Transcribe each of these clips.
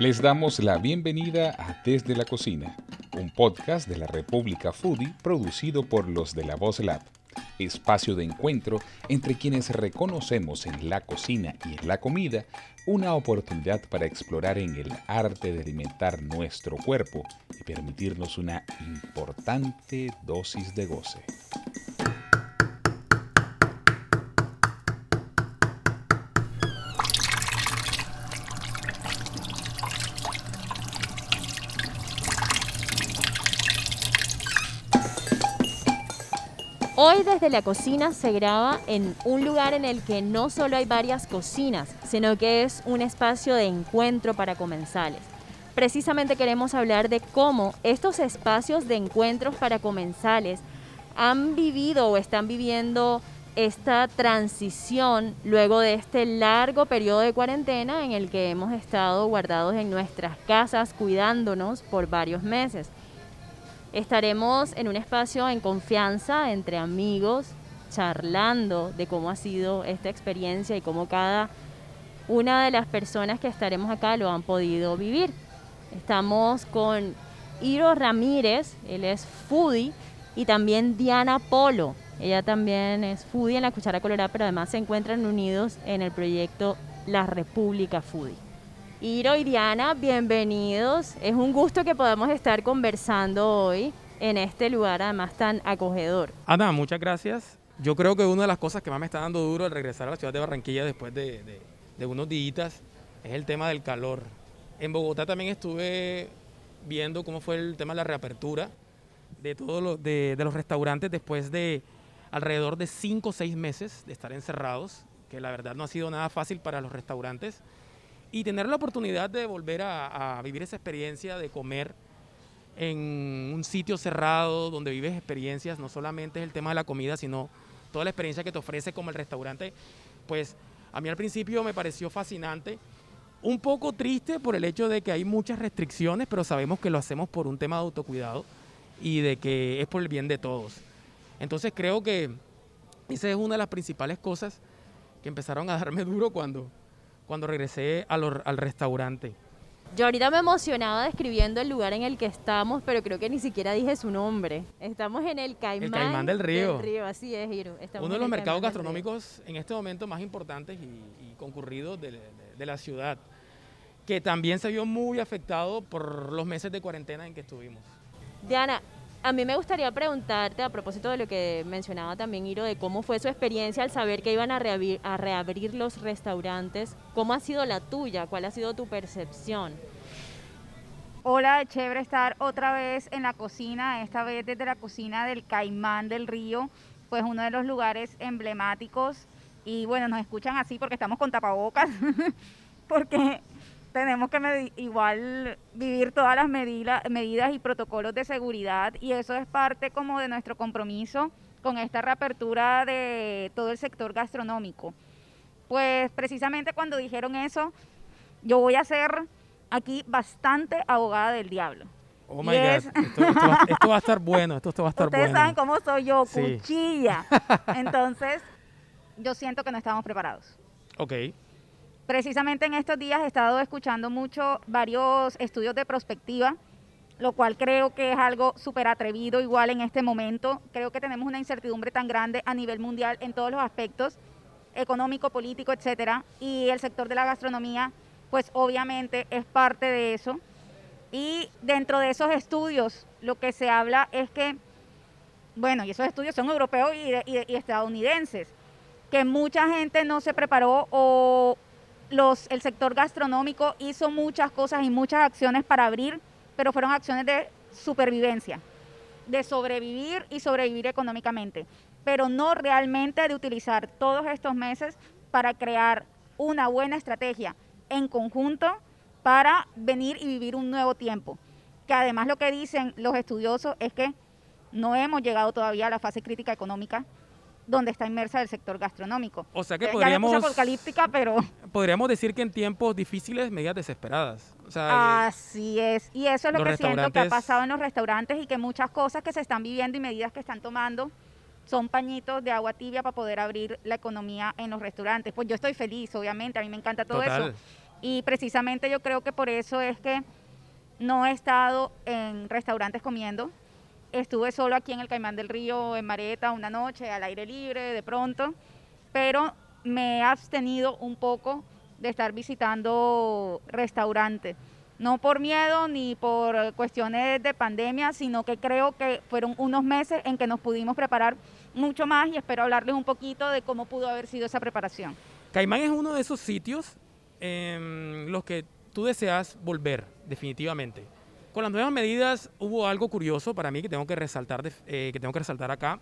Les damos la bienvenida a Desde la Cocina, un podcast de la República Foodie producido por los de la Voz Lab, espacio de encuentro entre quienes reconocemos en la cocina y en la comida una oportunidad para explorar en el arte de alimentar nuestro cuerpo y permitirnos una importante dosis de goce. Hoy desde la cocina se graba en un lugar en el que no solo hay varias cocinas, sino que es un espacio de encuentro para comensales. Precisamente queremos hablar de cómo estos espacios de encuentros para comensales han vivido o están viviendo esta transición luego de este largo periodo de cuarentena en el que hemos estado guardados en nuestras casas cuidándonos por varios meses. Estaremos en un espacio en confianza entre amigos, charlando de cómo ha sido esta experiencia y cómo cada una de las personas que estaremos acá lo han podido vivir. Estamos con Iro Ramírez, él es foodie, y también Diana Polo. Ella también es foodie en la Cuchara Colorada, pero además se encuentran unidos en el proyecto La República Foodie. Iro y Diana, bienvenidos. Es un gusto que podamos estar conversando hoy en este lugar además tan acogedor. Ana, muchas gracias. Yo creo que una de las cosas que más me está dando duro al regresar a la ciudad de Barranquilla después de, unos días es el tema del calor. En Bogotá también estuve viendo cómo fue el tema de la reapertura de todos los, de, de los restaurantes después de alrededor de 5 o 6 meses de estar encerrados, que la verdad no ha sido nada fácil para los restaurantes y tener la oportunidad de volver a, vivir esa experiencia de comer en un sitio cerrado donde vives experiencias, no solamente es el tema de la comida, sino toda la experiencia que te ofrece como el restaurante, pues a mí al principio me pareció fascinante, un poco triste por el hecho de que hay muchas restricciones, pero sabemos que lo hacemos por un tema de autocuidado y de que es por el bien de todos. Entonces creo que esa es una de las principales cosas que empezaron a darme duro cuando, cuando regresé al restaurante. Yo ahorita me emocionaba describiendo el lugar en el que estamos, pero creo que ni siquiera dije su nombre. Estamos en el Caimán, el Caimán del Río. así es, Giro. Uno de los mercados gastronómicos en este momento más importantes y, concurridos de, de, la ciudad, que también se vio muy afectado por los meses de cuarentena en que estuvimos. Diana, a mí me gustaría preguntarte, a propósito de lo que mencionaba también Iro, de cómo fue su experiencia al saber que iban a reabrir, los restaurantes. ¿Cómo ha sido la tuya? ¿Cuál ha sido tu percepción? Hola, chévere estar otra vez en la cocina, esta vez desde la cocina del Caimán del Río, pues uno de los lugares emblemáticos. Y bueno, nos escuchan así porque estamos con tapabocas, porque tenemos que igual vivir todas las medidas y protocolos de seguridad y eso es parte como de nuestro compromiso con esta reapertura de todo el sector gastronómico. Pues precisamente cuando dijeron eso, yo voy a ser aquí bastante abogada del diablo. Oh my God, esto, va, a estar bueno, esto, va a estar Ustedes bueno. saben cómo soy yo, cuchilla. Entonces, yo siento que no estamos preparados. Ok. Precisamente en estos días he estado escuchando mucho varios estudios de prospectiva, lo cual creo que es algo súper atrevido igual en este momento. Creo que tenemos una incertidumbre tan grande a nivel mundial en todos los aspectos, económico, político, etcétera, y el sector de la gastronomía, pues obviamente es parte de eso. Y dentro de esos estudios, lo que se habla es que, bueno, y esos estudios son europeos y, y estadounidenses, que mucha gente no se preparó o el sector gastronómico hizo muchas cosas y muchas acciones para abrir, pero fueron acciones de supervivencia, de sobrevivir y sobrevivir económicamente, pero no realmente de utilizar todos estos meses para crear una buena estrategia en conjunto para venir y vivir un nuevo tiempo. Que además lo que dicen los estudiosos es que no hemos llegado todavía a la fase crítica económica donde está inmersa el sector gastronómico. O sea que podríamos... apocalíptica, pero... Podríamos decir que en tiempos difíciles, medidas desesperadas. Así es. Y eso es lo que siento que ha pasado en los restaurantes y que muchas cosas que se están viviendo y medidas que están tomando son pañitos de agua tibia para poder abrir la economía en los restaurantes. Pues yo estoy feliz, obviamente, a mí me encanta todo eso. Y precisamente yo creo que por eso es que no he estado en restaurantes comiendo. Estuve solo aquí en el Caimán del Río, en Mareta, una noche, al aire libre, de pronto. Pero me he abstenido un poco de estar visitando restaurantes. No por miedo ni por cuestiones de pandemia, sino que creo que fueron unos meses en que nos pudimos preparar mucho más y espero hablarles un poquito de cómo pudo haber sido esa preparación. Caimán es uno de esos sitios en los que tú deseas volver, definitivamente. Con las nuevas medidas hubo algo curioso para mí que tengo que resaltar, eh, que tengo que resaltar acá,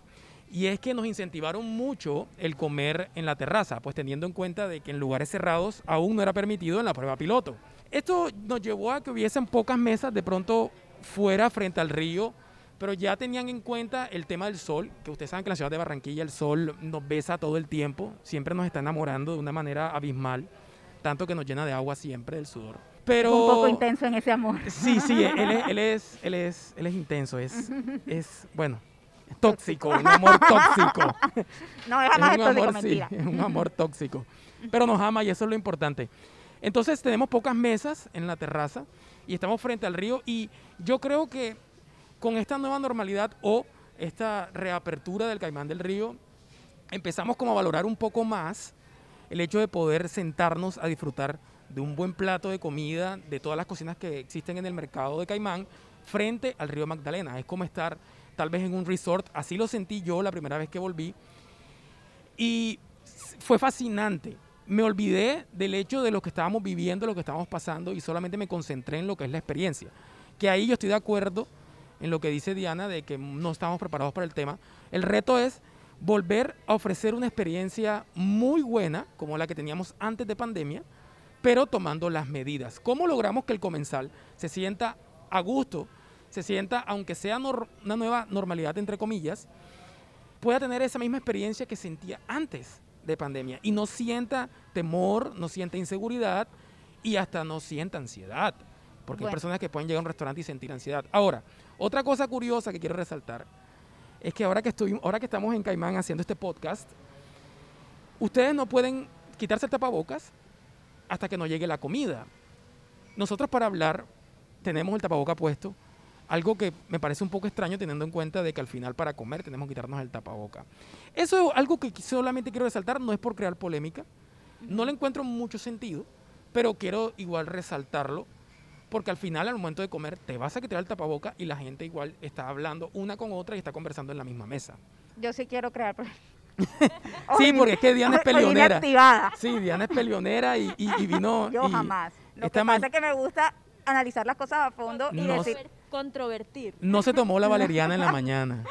y es que nos incentivaron mucho el comer en la terraza, pues teniendo en cuenta de que en lugares cerrados aún no era permitido en la prueba piloto. Esto nos llevó a que hubiesen pocas mesas de pronto fuera frente al río, pero ya tenían en cuenta el tema del sol, que ustedes saben que en la ciudad de Barranquilla el sol nos besa todo el tiempo, siempre nos está enamorando de una manera abismal, tanto que nos llena de agua siempre del sudor. Pero, un poco intenso en ese amor. Sí, sí, él es, él es, él es, él es intenso, es, es, bueno, tóxico, un amor tóxico. No, es jamás un es tóxico, amor, mentira. sí, es un amor tóxico. Pero nos ama y eso es lo importante. Entonces tenemos pocas mesas en la terraza y estamos frente al río y yo creo que con esta nueva normalidad o esta reapertura del Caimán del Río, empezamos como a valorar un poco más el hecho de poder sentarnos a disfrutar de un buen plato de comida, de todas las cocinas que existen en el mercado de Caimán, frente al río Magdalena. Es como estar tal vez en un resort, así lo sentí yo la primera vez que volví. Y fue fascinante. Me olvidé del hecho de lo que estábamos viviendo, lo que estábamos pasando y solamente me concentré en lo que es la experiencia. Que ahí yo estoy de acuerdo en lo que dice Diana de que no estamos preparados para el tema. El reto es volver a ofrecer una experiencia muy buena, como la que teníamos antes de pandemia, pero tomando las medidas. ¿Cómo logramos que el comensal se sienta a gusto, se sienta, aunque sea una nueva normalidad, entre comillas, pueda tener esa misma experiencia que sentía antes de pandemia y no sienta temor, no sienta inseguridad y hasta no sienta ansiedad? Porque hay personas que pueden llegar a un restaurante y sentir ansiedad. Ahora, otra cosa curiosa que quiero resaltar es que ahora que, estoy, ahora que estamos en Caimán haciendo este podcast, ustedes no pueden quitarse el tapabocas hasta que no llegue la comida. Nosotros para hablar tenemos el tapaboca puesto, algo que me parece un poco extraño teniendo en cuenta de que al final para comer tenemos que quitarnos el tapaboca. Eso es algo que solamente quiero resaltar, no es por crear polémica, no le encuentro mucho sentido, pero quiero igual resaltarlo porque al final al momento de comer te vas a quitar el tapaboca y la gente igual está hablando una con otra y está conversando en la misma mesa. Yo sí quiero crear. pro- Sí, porque es que Diana es activada. Sí, Diana es peleonera y, y- y vino. Yo y jamás. Lo que pasa es que me gusta analizar las cosas a fondo y No decir, Controvertir. No se tomó la valeriana en la mañana.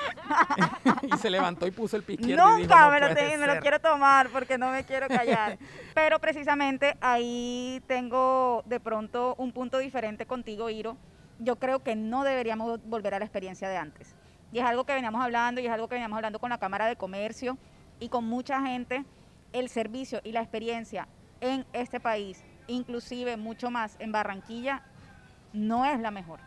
y se levantó y puso el pie izquierdo y dijo, Nunca "No me, lo, te- me lo ser". quiero tomar porque no me quiero callar. Pero precisamente ahí tengo de pronto un punto diferente contigo, Iro. Yo creo que no deberíamos volver a la experiencia de antes. Y es algo que veníamos hablando y es algo que veníamos hablando con la Cámara de Comercio y con mucha gente. El servicio y la experiencia en este país, inclusive mucho más en Barranquilla, no es la mejor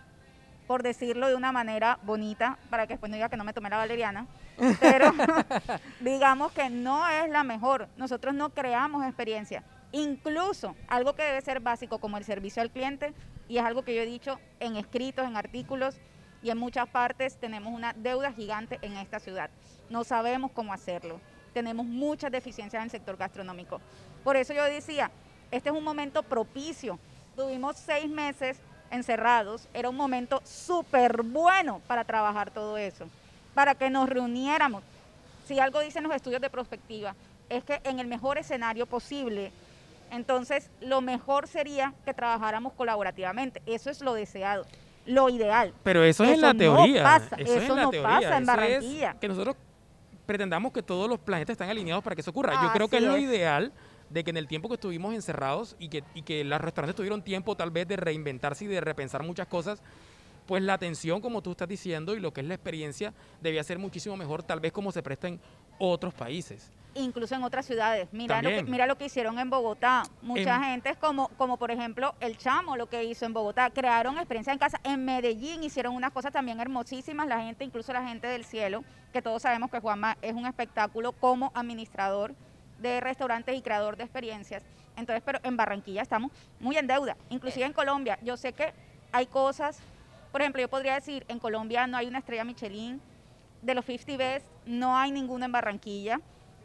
por decirlo de una manera bonita, para que después no diga que no me tomé la valeriana, pero digamos que no es la mejor. Nosotros no creamos experiencia. Incluso algo que debe ser básico como el servicio al cliente, y es algo que yo he dicho en escritos, en artículos y en muchas partes, tenemos una deuda gigante en esta ciudad. No sabemos cómo hacerlo. Tenemos muchas deficiencias en el sector gastronómico. Por eso yo decía, este es un momento propicio. Tuvimos seis meses encerrados, era un momento súper bueno para trabajar todo eso, para que nos reuniéramos. Si algo dicen los estudios de prospectiva, es que en el mejor escenario posible, entonces lo mejor sería que trabajáramos colaborativamente. Eso es lo deseado, lo ideal. Pero eso es en la no teoría. pasa, eso es en la no teoría. pasa en eso es Barranquilla. que nosotros pretendamos que todos los planetas están alineados para que eso ocurra. Yo creo que es lo ideal de que en el tiempo que estuvimos encerrados y que, y que los restaurantes tuvieron tiempo tal vez de reinventarse y de repensar muchas cosas, pues la atención, como tú estás diciendo, y lo que es la experiencia, debía ser muchísimo mejor, tal vez como se presta en otros países. Incluso en otras ciudades. Mira lo, que, mira lo que hicieron en Bogotá. Mucha En- gente es como, como por ejemplo el Chamo lo que hizo en Bogotá. Crearon experiencia en casa. En Medellín hicieron unas cosas también hermosísimas. La gente, incluso la gente del cielo, que todos sabemos que Juanma es un espectáculo como administrador de restaurantes y creador de experiencias. Entonces, pero en Barranquilla estamos muy en deuda, inclusive en Colombia. Yo sé que hay cosas, por ejemplo, yo podría decir, en Colombia no hay una estrella Michelin, de los 50 Best no hay ninguna en Barranquilla,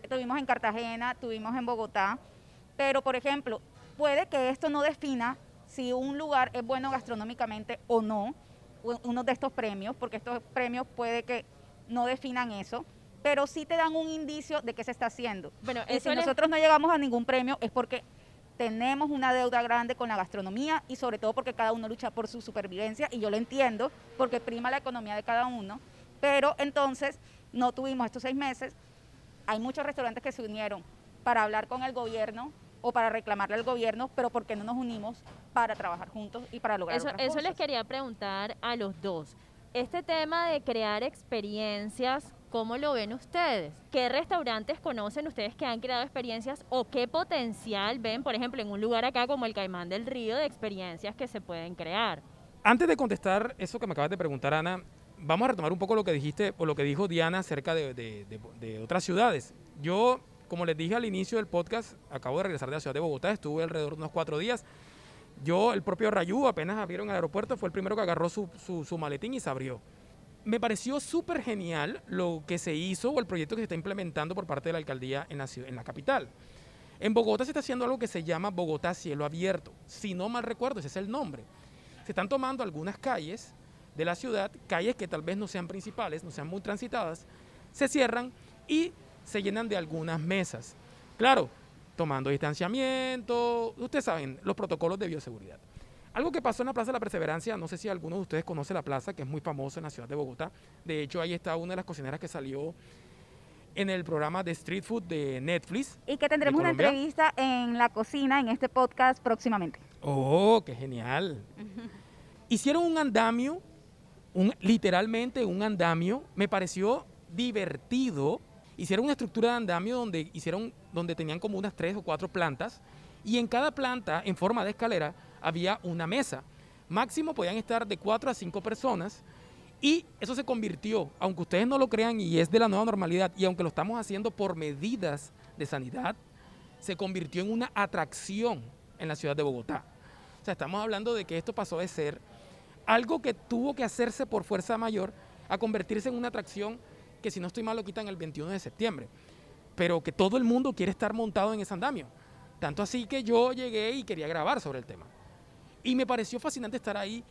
tuvimos en Cartagena, tuvimos en Bogotá, pero por ejemplo, puede que esto no defina si un lugar es bueno gastronómicamente o no, uno de estos premios, porque estos premios puede que no definan eso, pero sí te dan un indicio de qué se está haciendo. Bueno, y si nosotros no llegamos a ningún premio es porque tenemos una deuda grande con la gastronomía y sobre todo porque cada uno lucha por su supervivencia y yo lo entiendo porque prima la economía de cada uno, pero entonces no tuvimos estos seis meses, hay muchos restaurantes que se unieron para hablar con el gobierno o para reclamarle al gobierno, pero ¿por qué no nos unimos para trabajar juntos y para lograr eso, eso les quería preguntar a los dos. Este tema de crear experiencias ¿Cómo lo ven ustedes? ¿Qué restaurantes conocen ustedes que han creado experiencias o qué potencial ven, por ejemplo, en un lugar acá como el Caimán del Río de experiencias que se pueden crear? Antes de contestar eso que me acabas de preguntar, Ana, vamos a retomar un poco lo que dijiste o lo que dijo Diana acerca de, otras ciudades. Yo, como les dije al inicio del podcast, acabo de regresar de la ciudad de Bogotá, estuve alrededor de unos cuatro días. Yo, el propio Rayú, apenas abrieron el aeropuerto, fue el primero que agarró su, maletín y se abrió me pareció súper genial lo que se hizo o el proyecto que se está implementando por parte de la alcaldía en la, en la capital. En Bogotá se está haciendo algo que se llama Bogotá Cielo Abierto. Si no mal recuerdo, ese es el nombre. Se están tomando algunas calles de la ciudad, calles que tal vez no sean principales, no sean muy transitadas, se cierran y se llenan de algunas mesas. Claro, tomando distanciamiento, ustedes saben, los protocolos de bioseguridad. Algo que pasó en la Plaza de la Perseverancia, no sé si alguno de ustedes conoce la plaza, que es muy famosa en la ciudad de Bogotá. De hecho, ahí está una de las cocineras que salió en el programa de Street Food de Netflix. Y que tendremos una entrevista en la cocina, en este podcast próximamente. Oh, qué genial. Hicieron un andamio, literalmente un andamio, me pareció divertido. Hicieron una estructura de andamio donde, hicieron, donde tenían como unas tres o cuatro plantas y en cada planta, en forma de escalera, había una mesa. Máximo podían estar de cuatro a cinco personas y eso se convirtió, aunque ustedes no lo crean y es de la nueva normalidad y aunque lo estamos haciendo por medidas de sanidad, se convirtió en una atracción en la ciudad de Bogotá. O sea, estamos hablando de que esto pasó de ser algo que tuvo que hacerse por fuerza mayor a convertirse en una atracción que si no estoy mal lo quitan el 21 de septiembre, pero que todo el mundo quiere estar montado en ese andamio. Tanto así que yo llegué y quería grabar sobre el tema. Y me pareció fascinante estar ahí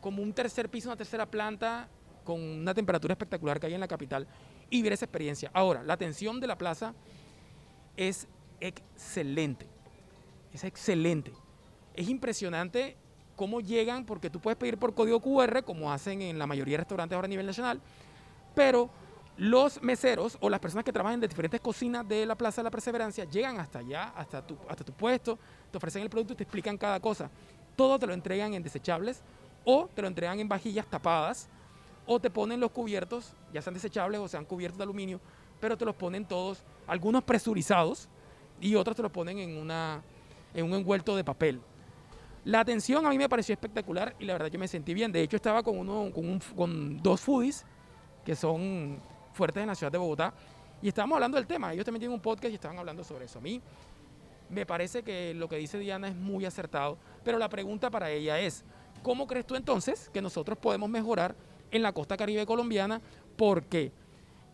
como un tercer piso, una tercera planta, con una temperatura espectacular que hay en la capital y ver esa experiencia. Ahora, la atención de la plaza es excelente. Es excelente. Es impresionante cómo llegan, porque tú puedes pedir por código QR, como hacen en la mayoría de restaurantes ahora a nivel nacional, pero los meseros o las personas que trabajan en diferentes cocinas de la Plaza de la Perseverancia llegan hasta allá, hasta tu, hasta tu puesto, te ofrecen el producto y te explican cada cosa todo te lo entregan en desechables o te lo entregan en vajillas tapadas o te ponen los cubiertos, ya sean desechables o sean cubiertos de aluminio, pero te los ponen todos, algunos presurizados y otros te los ponen en, una, en un envuelto de papel. La atención a mí me pareció espectacular y la verdad yo me sentí bien. De hecho estaba con, uno, con, con dos foodies que son fuertes en la ciudad de Bogotá y estábamos hablando del tema. Ellos también tienen un podcast y estaban hablando sobre eso. A mí me parece que lo que dice Diana es muy acertado, pero la pregunta para ella es, ¿cómo crees tú entonces que nosotros podemos mejorar en la costa caribe colombiana? Porque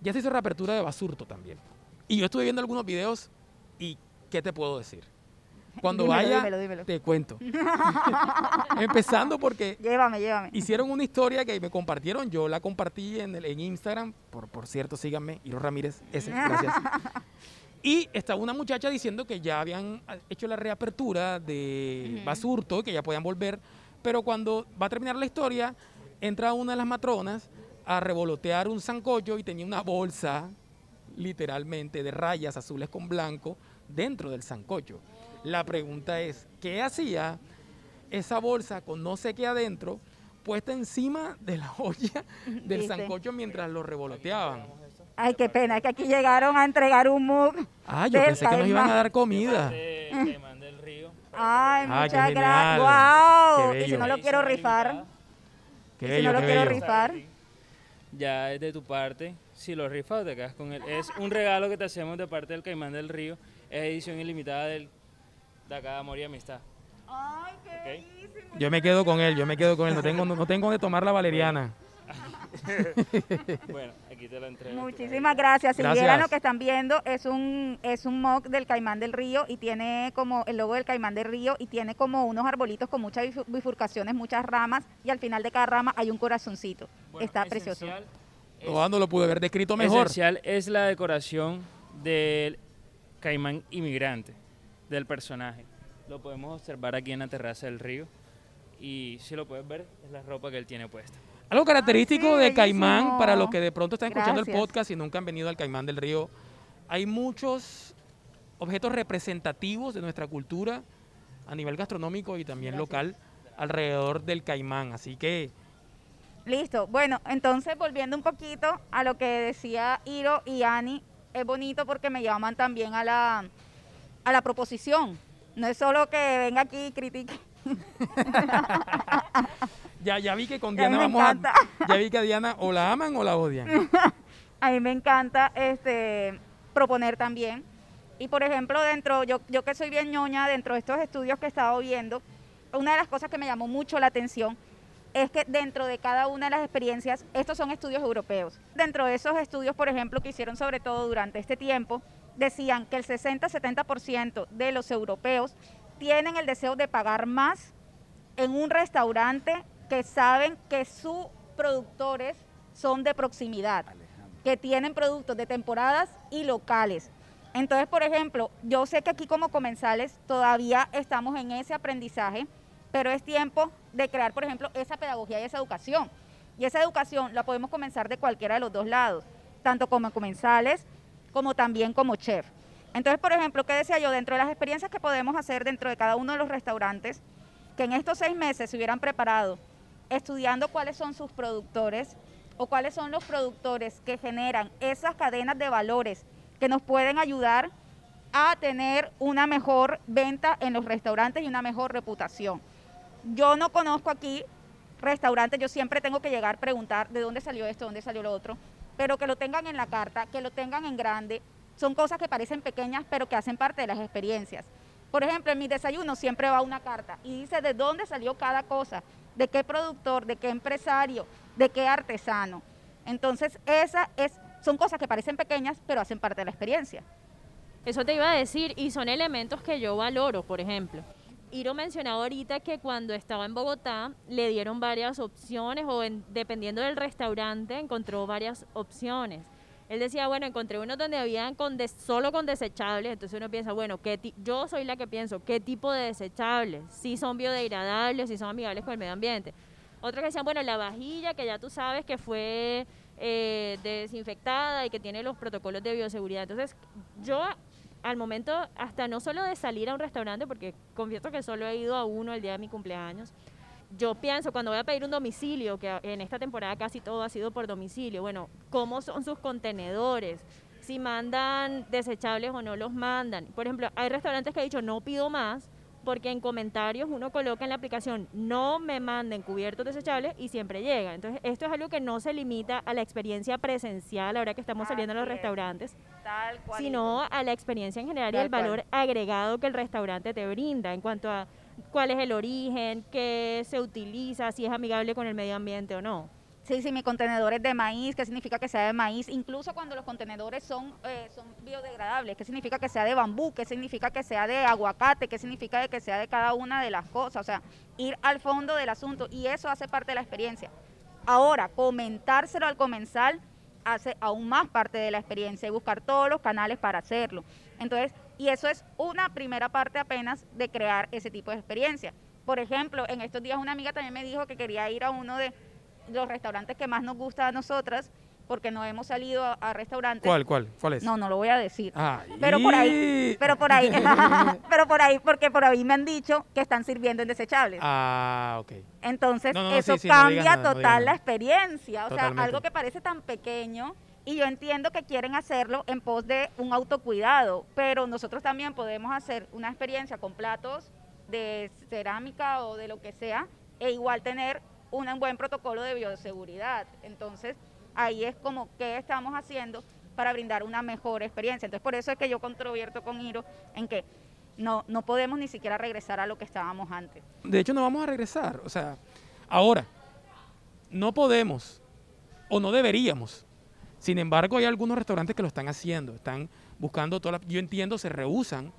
ya se hizo reapertura de Basurto también. Y yo estuve viendo algunos videos y ¿qué te puedo decir? Cuando vaya, te cuento. Empezando porque llévame, llévame. hicieron una historia que me compartieron. Yo la compartí en, el, en Instagram. Por, por cierto, síganme, Iro Ramírez. Ese, gracias. Y estaba una muchacha diciendo que ya habían hecho la reapertura de Basurto, que ya podían volver, pero cuando va a terminar la historia, entra una de las matronas a revolotear un zancocho y tenía una bolsa, literalmente, de rayas azules con blanco dentro del zancocho. La pregunta es, ¿qué hacía esa bolsa con no sé qué adentro puesta encima de la olla del sancocho mientras lo revoloteaban? Ay, qué pena, que aquí llegaron a entregar un mug. Ah, yo pensé que nos iban a dar comida. Ay, muchas gracias. Wow. Y si no lo quiero rifar. Qué si no lo quiero rifar. Ya es de tu parte. Si lo rifas, te quedas con él. Es un regalo que te hacemos de parte del Caimán del Río. Es edición ilimitada del de acá de Amor y Amistad. Ay, qué Ok. bellísimo. Yo me quedo con él, yo me quedo con él. No tengo, no, no tengo que tomar la valeriana. Bueno, aquí te lo entrego. Muchísimas gracias. Si Gracias. vieran lo que están viendo, es un, es un mock del Caimán del Río y tiene como el logo del Caimán del Río y tiene como unos arbolitos con muchas bifu- bifurcaciones, muchas ramas y al final de cada rama hay un corazoncito. Bueno, Está precioso. es- lo pude haber descrito mejor. Esencial es la decoración del caimán inmigrante, del personaje. Lo podemos observar aquí en la terraza del río. Y si lo puedes ver, es la ropa que él tiene puesta. Algo característico sí, de Caimán, bellísimo. para los que de pronto están escuchando el podcast y nunca han venido al Caimán del Río, hay muchos objetos representativos de nuestra cultura a nivel gastronómico y también local alrededor del Caimán. Así que Listo. Bueno, entonces volviendo un poquito a lo que decía Iro y Ani, es bonito porque me llaman también a la, a la proposición. No es solo que venga aquí y critique. ya, ya vi que con Diana vamos a... Ya vi que a Diana o la aman o la odian. A mí me encanta este proponer también. Y por ejemplo, dentro, yo, yo que soy bien ñoña, dentro de estos estudios que he estado viendo, una de las cosas que me llamó mucho la atención es que dentro de cada una de las experiencias, estos son estudios europeos. Dentro de esos estudios, por ejemplo, que hicieron sobre todo durante este tiempo, decían que el 60-70% de los europeos tienen el deseo de pagar más en un restaurante que saben que sus productores son de proximidad, que tienen productos de temporadas y locales. Entonces, por ejemplo, yo sé que aquí como comensales todavía estamos en ese aprendizaje, pero es tiempo de crear, por ejemplo, esa pedagogía y esa educación. Y esa educación la podemos comenzar de cualquiera de los dos lados, tanto como comensales como también como chef. Entonces, por ejemplo, ¿qué decía yo? Dentro de las experiencias que podemos hacer dentro de cada uno de los restaurantes, que en estos seis meses se hubieran preparado estudiando cuáles son sus productores o cuáles son los productores que generan esas cadenas de valores que nos pueden ayudar a tener una mejor venta en los restaurantes y una mejor reputación. Yo no conozco aquí restaurantes, yo siempre tengo que llegar a preguntar de dónde salió esto, dónde salió lo otro, pero que lo tengan en la carta, que lo tengan en grande, son cosas que parecen pequeñas, pero que hacen parte de las experiencias. Por ejemplo, en mi desayuno siempre va una carta y dice de dónde salió cada cosa, de qué productor, de qué empresario, de qué artesano. Entonces, esas es, son cosas que parecen pequeñas, pero hacen parte de la experiencia. Eso te iba a decir, y son elementos que yo valoro, por ejemplo. Iro mencionaba ahorita que cuando estaba en Bogotá le dieron varias opciones o en- dependiendo del restaurante encontró varias opciones. Él decía, bueno, encontré unos donde habían con des- solo con desechables, entonces uno piensa, bueno, ¿qué yo soy la que pienso, ¿qué tipo de desechables? Si son biodegradables, si son amigables con el medio ambiente. Otros que decían, bueno, la vajilla que ya tú sabes que fue eh, desinfectada y que tiene los protocolos de bioseguridad. Entonces, yo al momento, hasta no solo de salir a un restaurante, porque confieso que solo he ido a uno el día de mi cumpleaños, yo pienso cuando voy a pedir un domicilio, que en esta temporada casi todo ha sido por domicilio, bueno, ¿cómo son sus contenedores? Si mandan desechables o no los mandan. Por ejemplo, hay restaurantes que han dicho no pido más porque en comentarios uno coloca en la aplicación no me manden cubiertos desechables y siempre llega. Entonces, esto es algo que no se limita a la experiencia presencial ahora que estamos saliendo a los restaurantes, Tal cual. sino a la experiencia en general y el cual. valor agregado que el restaurante te brinda en cuanto a cuál es el origen, qué se utiliza, si es amigable con el medio ambiente o no. Sí, sí, mi contenedor es de maíz, ¿qué significa que sea de maíz? Incluso cuando los contenedores son, eh, son biodegradables, ¿qué significa que sea de bambú? ¿Qué significa que sea de aguacate? ¿Qué significa de que sea de cada una de las cosas? O sea, ir al fondo del asunto y eso hace parte de la experiencia. Ahora, comentárselo al comensal hace aún más parte de la experiencia y buscar todos los canales para hacerlo. Entonces, y eso es una primera parte apenas de crear ese tipo de experiencia. Por ejemplo, en estos días una amiga también me dijo que quería ir a uno de los restaurantes que más nos gusta a nosotras, porque no hemos salido a, a restaurantes. ¿Cuál, cuál? ¿Cuál es? No, no lo voy a decir. Pero por ahí, pero por ahí, pero por ahí, porque por ahí me han dicho que están sirviendo en desechables. Ah, ok. Entonces, No, no, no, eso sí, sí, cambia no total la experiencia. O Totalmente. sea, algo que parece tan pequeño. Y yo entiendo que quieren hacerlo en pos de un autocuidado, pero nosotros también podemos hacer una experiencia con platos de cerámica o de lo que sea, e igual tener un buen protocolo de bioseguridad. Entonces, ahí es como qué estamos haciendo para brindar una mejor experiencia. Entonces, por eso es que yo controvierto con Iro en que no, no podemos ni siquiera regresar a lo que estábamos antes. De hecho, no vamos a regresar. O sea, ahora, no podemos o no deberíamos. Sin embargo, hay algunos restaurantes que lo están haciendo. Están buscando todas. Yo entiendo, se rehusan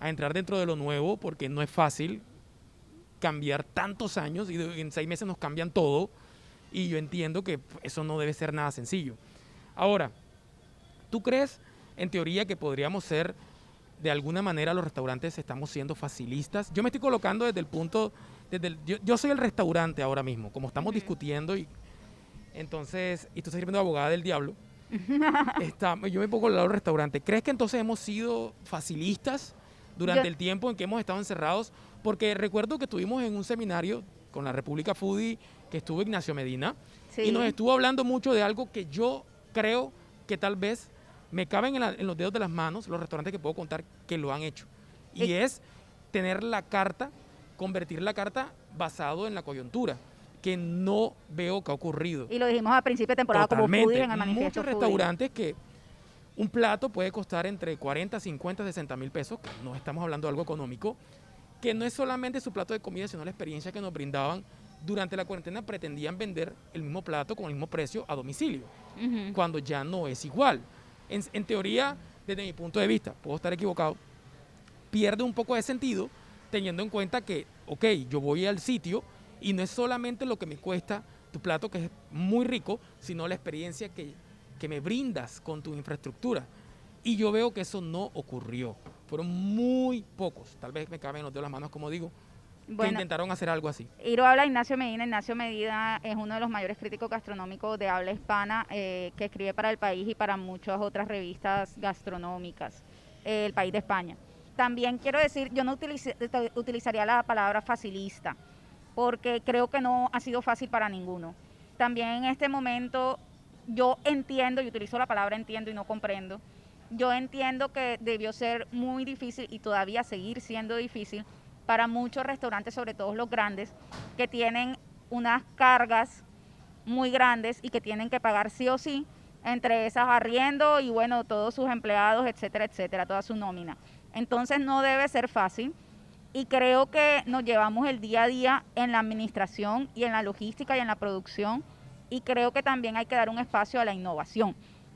a entrar dentro de lo nuevo porque no es fácil cambiar tantos años y en seis meses nos cambian todo. Y yo entiendo que eso no debe ser nada sencillo. Ahora, ¿tú crees en teoría que podríamos ser de alguna manera los restaurantes estamos siendo facilistas? Yo me estoy colocando desde el punto, desde el- yo, yo soy el restaurante ahora mismo, como estamos discutiendo y entonces, y tú estás sirviendo de abogada del diablo. está- yo me pongo al lado del restaurante. ¿Crees que entonces hemos sido facilistas durante Yo- el tiempo en que hemos estado encerrados? Porque recuerdo que estuvimos en un seminario con la República Foodie que estuvo Ignacio Medina Sí. y nos estuvo hablando mucho de algo que yo creo que tal vez me caben en, la- en los dedos de las manos los restaurantes que puedo contar que lo han hecho. Y Eh. es tener la carta, convertir la carta basado en la coyuntura, que no veo que ha ocurrido. Y lo dijimos a principio de temporada como Totalmente. foodie en el manifiesto Muchos restaurantes que un plato puede costar entre 40, 50, 60 mil pesos, que no estamos hablando de algo económico, que no es solamente su plato de comida, sino la experiencia que nos brindaban durante la cuarentena, pretendían vender el mismo plato con el mismo precio a domicilio, cuando ya no es igual. En, en teoría, desde mi punto de vista, puedo estar equivocado, pierde un poco de sentido teniendo en cuenta que, ok, yo voy al sitio y no es solamente lo que me cuesta tu plato, que es muy rico, sino la experiencia que, que me brindas con tu infraestructura. Y yo veo que eso no ocurrió. Fueron muy pocos, tal vez me caben los dedos de las manos, como digo, que intentaron hacer algo así. Iro habla Ignacio Medina. Ignacio Medina es uno de los mayores críticos gastronómicos de habla hispana eh, que escribe para El País y para muchas otras revistas gastronómicas, eh, El País de España. También quiero decir, yo no utilice- te- utilizaría la palabra facilista, porque creo que no ha sido fácil para ninguno. También en este momento yo entiendo, y utilizo la palabra entiendo y no comprendo, yo entiendo que debió ser muy difícil y todavía seguir siendo difícil para muchos restaurantes, sobre todo los grandes, que tienen unas cargas muy grandes y que tienen que pagar sí o sí, entre esas arriendo y bueno, todos sus empleados, etcétera, etcétera, toda su nómina. Entonces no debe ser fácil y creo que nos llevamos el día a día en la administración y en la logística y en la producción y creo que también hay que dar un espacio a la innovación.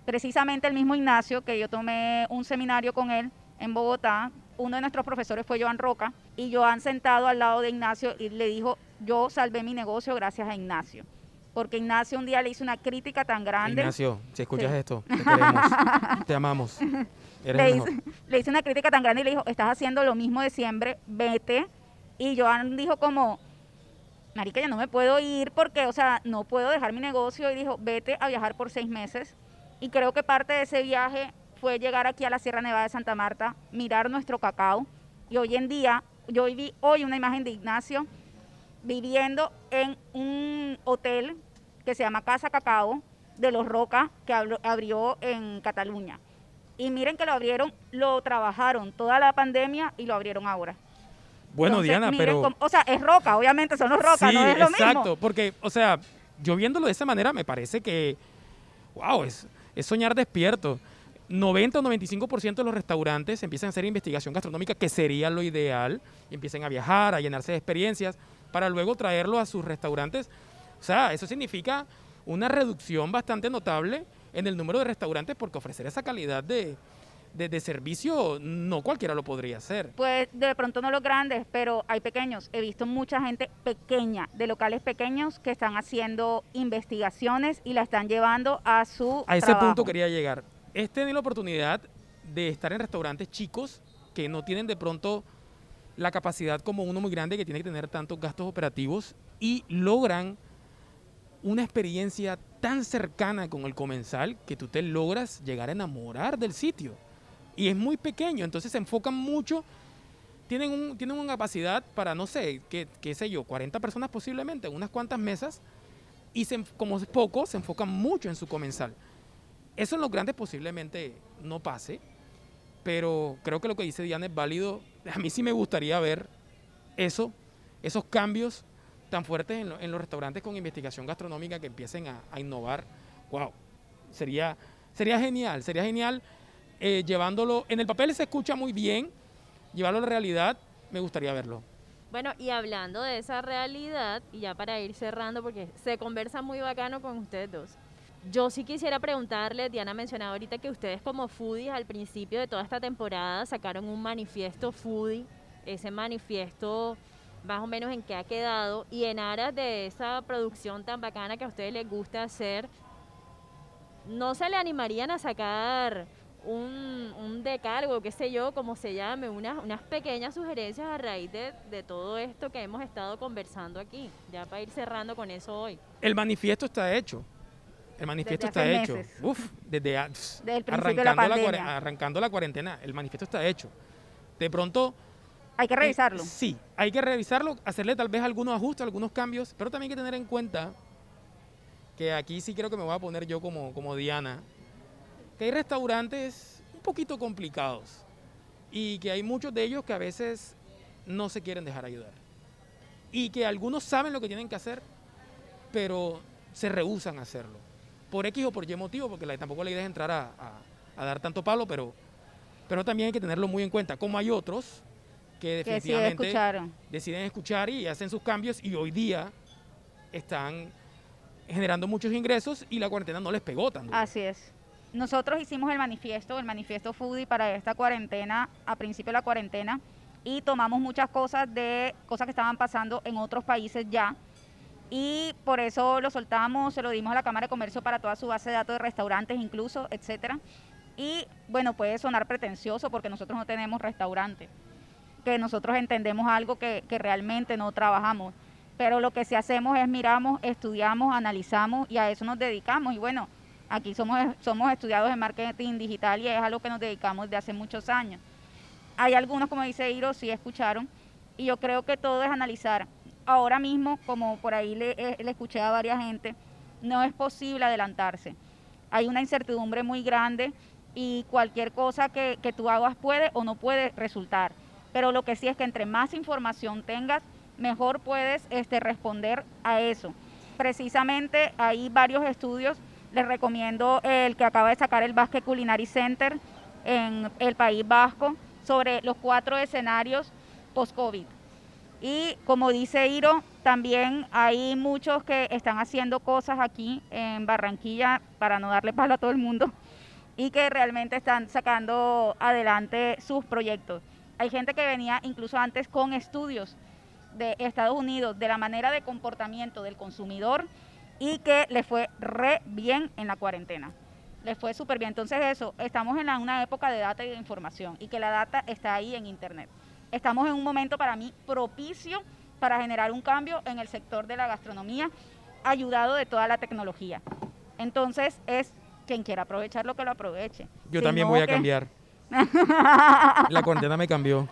Precisamente el mismo Ignacio, que yo tomé un seminario con él en Bogotá, uno de nuestros profesores fue Joan Roca y Joan sentado al lado de Ignacio y le dijo, yo salvé mi negocio gracias a Ignacio. Porque Ignacio un día le hizo una crítica tan grande. Ignacio, si escuchas Sí. esto, te queremos, te amamos. Eres le hizo, le hizo una crítica tan grande y le dijo, estás haciendo lo mismo de siempre, vete. Y Joan dijo como, marica, yo no me puedo ir porque, o sea, no puedo dejar mi negocio. Y dijo, vete a viajar por seis meses. Y creo que parte de ese viaje fue llegar aquí a la Sierra Nevada de Santa Marta, mirar nuestro cacao. Y hoy en día, yo vi hoy una imagen de Ignacio viviendo en un hotel que se llama Casa Cacao de los Roca, que abrió en Cataluña. Y miren que lo abrieron, lo trabajaron toda la pandemia y lo abrieron ahora. Bueno, Entonces, Diana, pero... cómo- o sea, es roca, obviamente son los rocas, sí, no es lo exacto, mismo. porque, o sea, yo viéndolo de esa manera me parece que, wow, es, es soñar despierto. 90 o 95% de los restaurantes empiezan a hacer investigación gastronómica, que sería lo ideal, y empiezan a viajar, a llenarse de experiencias, para luego traerlo a sus restaurantes. O sea, eso significa una reducción bastante notable en el número de restaurantes, porque ofrecer esa calidad de, de- de servicio no cualquiera lo podría hacer. Pues de pronto no los grandes, pero hay pequeños. He visto mucha gente pequeña, de locales pequeños, que están haciendo investigaciones y la están llevando a su A ese trabajo. punto quería llegar. He tenido la oportunidad de estar en restaurantes chicos que no tienen de pronto la capacidad como uno muy grande que tiene que tener tantos gastos operativos y logran una experiencia tan cercana con el comensal que tú te logras llegar a enamorar del sitio. Y es muy pequeño, entonces se enfocan mucho, tienen, un, tienen una capacidad para, no sé, qué, qué sé yo, 40 personas posiblemente, unas cuantas mesas, y se, como es poco, se enfocan mucho en su comensal. Eso en los grandes posiblemente no pase, pero creo que lo que dice Diana es válido. A mí sí me gustaría ver eso, esos cambios tan fuertes en, lo- en los restaurantes con investigación gastronómica que empiecen a, a innovar. Wow, sería, sería genial, sería genial eh, llevándolo. En el papel se escucha muy bien, llevarlo a la realidad, me gustaría verlo. Bueno, y hablando de esa realidad, y ya para ir cerrando, porque se conversa muy bacano con ustedes dos. Yo sí quisiera preguntarle, Diana mencionaba ahorita que ustedes como foodies al principio de toda esta temporada sacaron un manifiesto foodie, ese manifiesto más o menos en qué ha quedado y en aras de esa producción tan bacana que a ustedes les gusta hacer, ¿no se le animarían a sacar un, un decálogo, qué sé yo, como se llame, unas, unas pequeñas sugerencias a raíz de, de todo esto que hemos estado conversando aquí, ya para ir cerrando con eso hoy? El manifiesto está hecho. El manifiesto Desde está hecho. meses. Uf, desde, a- Desde el principio de la arrancando, la arrancando la cuarentena. El manifiesto está hecho. De pronto... Hay que eh, revisarlo. sí, hay que revisarlo, hacerle tal vez algunos ajustes, algunos cambios, pero también hay que tener en cuenta que aquí sí creo que me voy a poner yo como, como Diana, que hay restaurantes un poquito complicados y que hay muchos de ellos que a veces no se quieren dejar ayudar. Y que algunos saben lo que tienen que hacer, pero se rehusan a hacerlo. Por X o por Y motivo, porque la- tampoco la idea es entrar a, a- a dar tanto palo, pero, pero también hay que tenerlo muy en cuenta. Como hay otros que Que sí definitivamente deciden escuchar y hacen sus cambios y hoy día están generando muchos ingresos y la cuarentena no les pegó tan duro. Así es. Nosotros hicimos el manifiesto, el manifiesto Foodie para esta cuarentena, a principio de la cuarentena, y tomamos muchas cosas de cosas que estaban pasando en otros países ya. Y por eso lo soltamos, se lo dimos a la Cámara de Comercio para toda su base de datos de restaurantes incluso, etcétera. Y bueno, puede sonar pretencioso porque nosotros no tenemos restaurante, que nosotros entendemos algo que, que realmente no trabajamos. Pero lo que sí hacemos es miramos, estudiamos, analizamos y a eso nos dedicamos. Y bueno, aquí somos, somos estudiados en marketing digital y es a lo que nos dedicamos desde hace muchos años. Hay algunos, como dice Iro, sí escucharon y yo creo que todo es analizar. Ahora mismo, como por ahí le, eh, le escuché a varias gente, no es posible adelantarse. Hay una incertidumbre muy grande y cualquier cosa que, que tú hagas puede o no puede resultar. Pero lo que sí es que entre más información tengas, mejor puedes este, responder a eso. Precisamente hay varios estudios, les recomiendo el que acaba de sacar el Basque Culinary Center en el País Vasco sobre los cuatro escenarios post-COVID. Y como dice Iro, también hay muchos que están haciendo cosas aquí en Barranquilla, para no darle palo a todo el mundo, y que realmente están sacando adelante sus proyectos. Hay gente que venía incluso antes con estudios de Estados Unidos de la manera de comportamiento del consumidor y que le fue re bien en la cuarentena. Les fue súper bien. Entonces eso, estamos en la- una época de data y de información y que la data está ahí en Internet. Estamos en un momento para mí propicio para generar un cambio en el sector de la gastronomía, ayudado de toda la tecnología. Entonces es quien quiera aprovechar lo que lo aproveche. Yo Si también no, voy a que- cambiar. La cuarentena me cambió.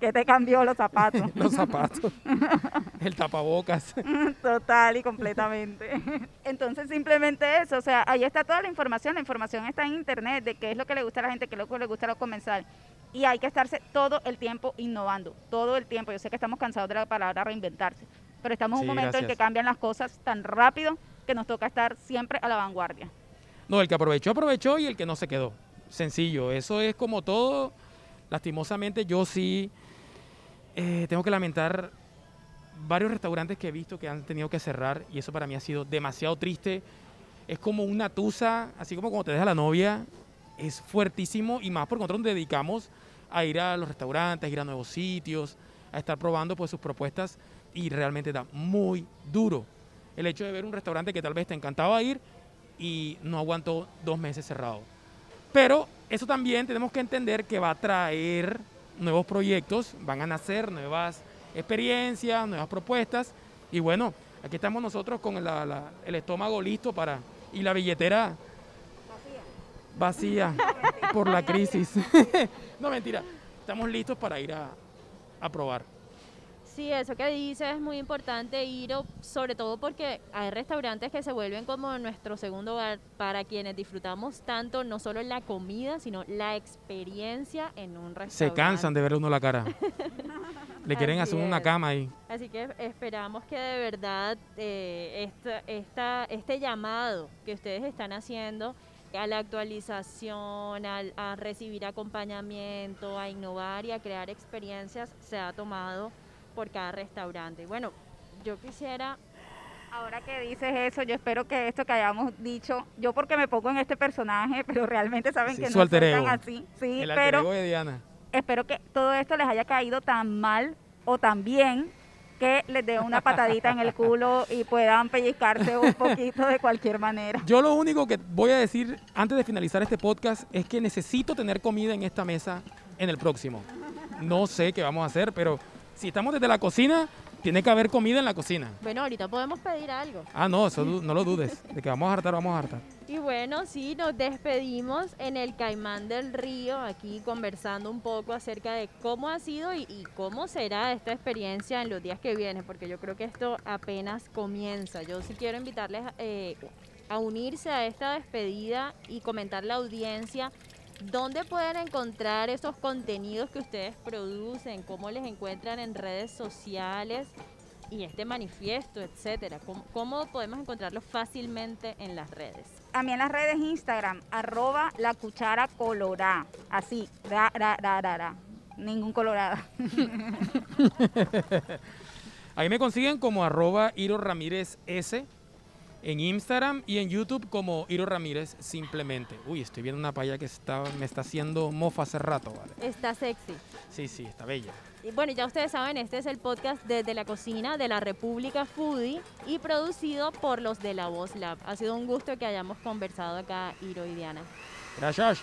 Que te cambió los zapatos. Los zapatos, el tapabocas. Total y completamente. Entonces simplemente eso, o sea, ahí está toda la información, la información está en internet de qué es lo que le gusta a la gente, qué es lo que le gusta a los comensales. Y hay que estarse todo el tiempo innovando, todo el tiempo. Yo sé que estamos cansados de la palabra reinventarse, pero estamos en un momento en que cambian las cosas tan rápido que nos toca estar siempre a la vanguardia. No, el que aprovechó, aprovechó y el que no se quedó. Sencillo, eso es como todo. Lastimosamente yo sí eh, tengo que lamentar varios restaurantes que he visto que han tenido que cerrar y eso para mí ha sido demasiado triste. Es como una tusa, así como cuando te deja la novia, es fuertísimo y más porque nosotros nos dedicamos a ir a los restaurantes, a ir a nuevos sitios, a estar probando pues sus propuestas y realmente da muy duro el hecho de ver un restaurante que tal vez te encantaba ir y no aguantó dos meses cerrado. Pero eso también tenemos que entender que va a traer nuevos proyectos, van a nacer nuevas experiencias, nuevas propuestas. Y bueno, aquí estamos nosotros con el estómago listo para y la billetera vacía por la crisis. no, mentira. Estamos listos para ir a, a probar. Sí, eso que dices es muy importante, Iro, sobre todo porque hay restaurantes que se vuelven como nuestro segundo hogar para quienes disfrutamos tanto no solo la comida, sino la experiencia en un restaurante. Se cansan de verle uno la cara. Le quieren Así hacer una cama ahí. Así que esperamos que de verdad eh, esta, esta, este llamado que ustedes están haciendo a la actualización, al- a, recibir acompañamiento, a innovar y a crear experiencias se ha tomado por cada restaurante. Bueno, yo quisiera Ahora que dices eso, yo espero que esto que hayamos dicho, yo porque me pongo en este personaje, pero realmente saben Sí, que su no ego. así. Sí, El alter pero ego de Diana. espero que todo esto les haya caído tan mal o tan bien que les dé una patadita en el culo y puedan pellizcarse un poquito de cualquier manera. Yo lo único que voy a decir antes de finalizar este podcast es que necesito tener comida en esta mesa en el próximo. No sé qué vamos a hacer, pero si estamos desde la cocina, tiene que haber comida en la cocina. Bueno, ahorita podemos pedir algo. Ah, no, eso no lo dudes. De que vamos a hartar, vamos a hartar. Y bueno, sí, nos despedimos en el Caimán del Río, aquí conversando un poco acerca de cómo ha sido y, y cómo será esta experiencia en los días que vienen, porque yo creo que esto apenas comienza. Yo sí quiero invitarles eh, a unirse a esta despedida y comentar la audiencia dónde pueden encontrar esos contenidos que ustedes producen, cómo les encuentran en redes sociales y este manifiesto, etcétera. ¿Cómo, cómo podemos encontrarlo fácilmente en las redes? A mí en las redes Instagram, arroba la cuchara colorada. Así, ra, ra, ra, ra, ra. Ningún colorada. Ahí me consiguen como arroba Iro Ramírez S en Instagram y en YouTube como Iro Ramírez simplemente. Uy, estoy viendo una paya que está, me está haciendo mofa hace rato, ¿vale? Está sexy. Sí, sí, está bella. Y bueno, ya ustedes saben, este es el podcast desde la cocina de la República Foodie y producido por los de La Voz Lab. Ha sido un gusto que hayamos conversado acá, Iro y Diana. Gracias.